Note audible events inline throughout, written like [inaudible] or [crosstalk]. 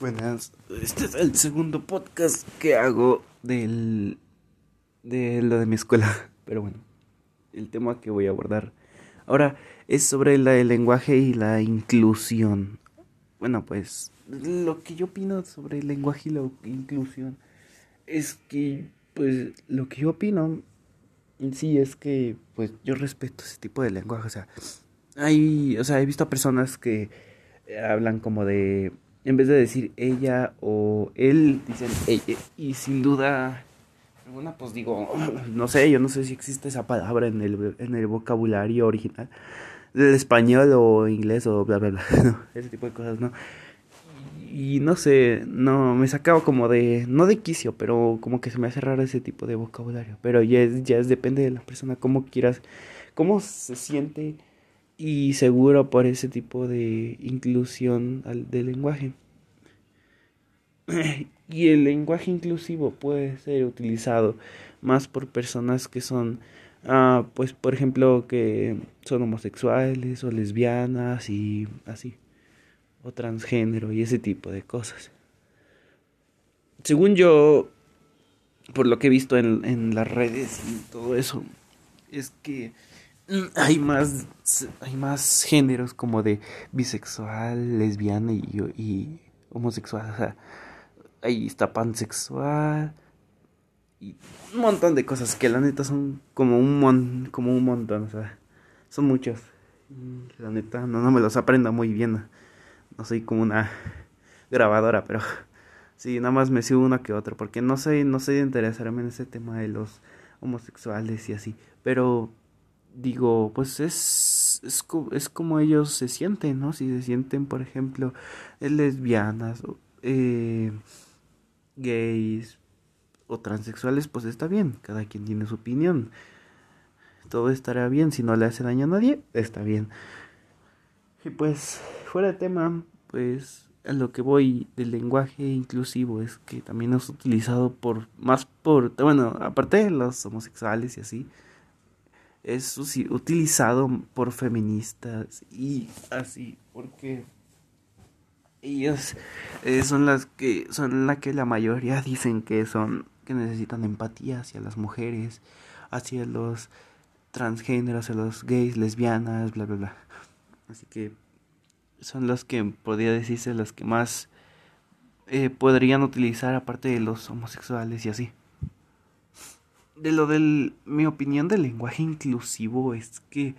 Buenas, este es el segundo podcast que hago del de lo de mi escuela, [laughs] pero bueno, el tema que voy a abordar ahora es sobre el lenguaje y la inclusión. Bueno, pues lo que yo opino sobre el lenguaje y la inclusión es que pues lo que yo opino en sí es que pues yo respeto ese tipo de lenguaje, o sea, hay, o sea, he visto personas que hablan como de en vez de decir ella o él, dicen ella. Y sin duda alguna, pues digo, no sé, yo no sé si existe esa palabra en el, en el vocabulario original del español o inglés o bla, bla, bla. [laughs] No, ese tipo de cosas, ¿no? Y no sé, no, me sacaba como de, no de quicio, pero como que se me hace raro ese tipo de vocabulario. Pero ya es, ya es depende de la persona, cómo quieras, cómo se siente y seguro por ese tipo de inclusión al, del lenguaje. [clears throat] y el lenguaje inclusivo puede ser utilizado más por personas que son, ah, pues por ejemplo, que son homosexuales o lesbianas y así, o transgénero y ese tipo de cosas. Según yo, por lo que he visto en, en las redes y todo eso, es que hay más hay más géneros como de bisexual, lesbiana y, y homosexual, o sea, ahí está pansexual y un montón de cosas que la neta son como un mon, como un montón, o sea, son muchos. La neta no, no me los aprendo muy bien. No soy como una grabadora, pero [laughs] sí, nada más me sigo una que otra porque no sé, no sé de interesarme en ese tema de los homosexuales y así, pero digo, pues es, es, es, como ellos se sienten, ¿no? Si se sienten, por ejemplo, lesbianas, eh, gays o transexuales, pues está bien, cada quien tiene su opinión. Todo estará bien, si no le hace daño a nadie, está bien. Y pues, fuera de tema, pues a lo que voy del lenguaje inclusivo es que también es utilizado por, más por, bueno, aparte de los homosexuales y así, es utilizado por feministas y así, porque ellas eh, son las que son la que la mayoría [laughs] dicen que son que necesitan empatía hacia las mujeres, hacia los transgéneros, hacia los gays, lesbianas, bla bla bla. Así que son los que podría decirse las que más eh, podrían utilizar aparte de los homosexuales y así de lo del mi opinión del lenguaje inclusivo es que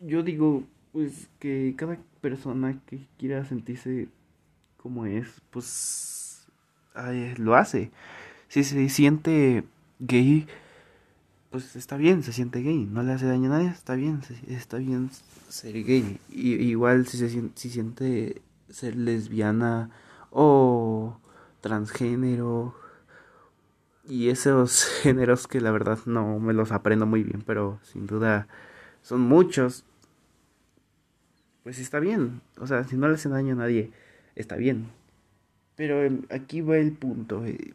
yo digo pues que cada persona que quiera sentirse como es pues lo hace. Si se siente gay pues está bien se siente gay. No le hace daño a nadie está bien está bien ser gay. Y, igual si se si siente ser lesbiana o transgénero y esos [laughs] géneros que la verdad no me los aprendo muy bien, pero sin duda son muchos. Pues está bien, o sea, si no le hacen daño a nadie, está bien. Pero aquí va el punto, eh,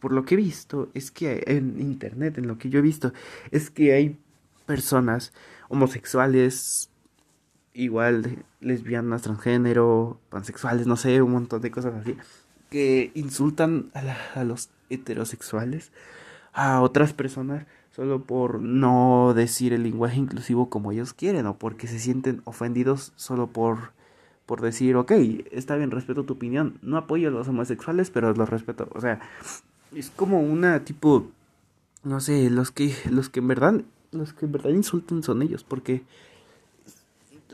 por lo que he visto, es que en internet, en lo que yo he visto, es que hay personas homosexuales, igual lesbianas, transgénero, pansexuales, no sé, un montón de cosas así, que insultan a, a los heterosexuales a otras personas solo por no decir el lenguaje inclusivo como ellos quieren o porque se sienten ofendidos solo por por decir, ok, está bien, respeto tu opinión, no apoyo a los homosexuales, pero los respeto, o sea, es como una tipo, no sé, los que, los que en verdad, los que en verdad insultan son ellos, porque,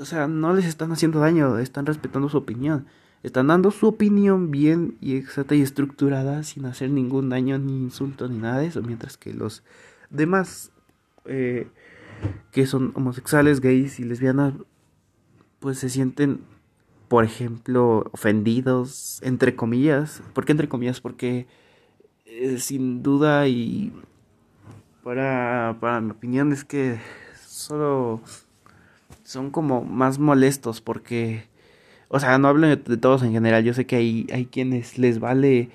o sea, no les están haciendo daño, están respetando su opinión, están dando su opinión bien y exacta y estructurada sin hacer ningún daño ni insulto ni nada de eso, mientras que los demás eh, que son homosexuales, gays y lesbianas pues se sienten por ejemplo ofendidos entre comillas, ¿por qué entre comillas? Porque eh, sin duda y para, para mi opinión es que solo son como más molestos porque o sea, no hablo de, todos en general. Yo sé que hay, hay quienes les vale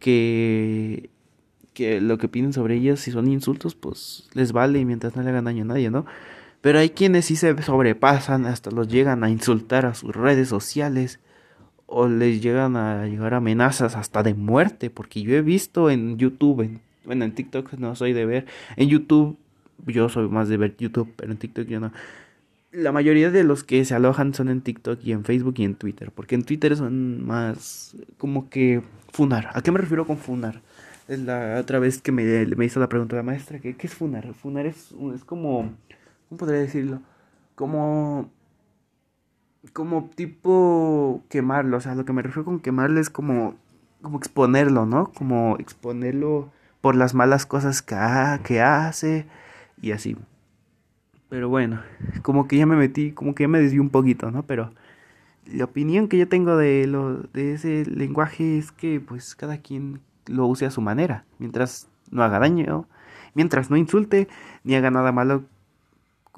que, que lo que piden sobre ellos, si son insultos, pues les vale mientras no le hagan daño a nadie, ¿no? Pero hay quienes sí se sobrepasan, hasta los llegan a insultar a sus redes sociales o les llegan a llegar amenazas hasta de muerte, porque yo he visto en YouTube, en, bueno, en TikTok no soy de ver, en YouTube yo soy más de ver YouTube, pero en TikTok yo no. La mayoría de los que se alojan son en TikTok y en Facebook y en Twitter, porque en Twitter son más como que funar. ¿A qué me refiero con funar? Es la otra vez que me, me hizo la pregunta la maestra, ¿qué, ¿qué es funar? Funar es, es como, ¿cómo podría decirlo? Como como tipo quemarlo, o sea, lo que me refiero con quemarlo es como, como exponerlo, ¿no? Como exponerlo por las malas cosas que, que hace y así. Pero bueno, como que ya me metí, como que ya me desvié un poquito, ¿no? Pero la opinión que yo tengo de, lo, de ese lenguaje es que pues cada quien lo use a su manera, mientras no haga daño, mientras no insulte ni haga nada malo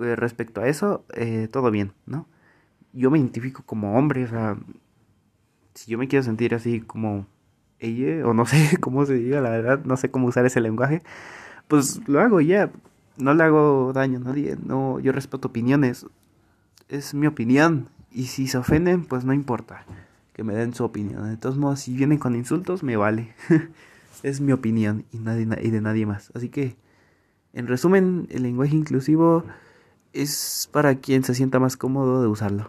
eh, respecto a eso, eh, todo bien, ¿no? yo me identifico como hombre, o sea, si yo me quiero sentir así como ella, o no sé [laughs] cómo se diga, la verdad, no sé cómo usar ese lenguaje, pues lo hago ya, no le hago daño a nadie, no, yo respeto opiniones, es mi opinión, y si se ofenden, pues no importa, que me den su opinión, de todos modos, si vienen con insultos, me vale, [laughs] es mi opinión y, y de nadie más, así que, en resumen, el lenguaje inclusivo es para quien se sienta más cómodo de usarlo.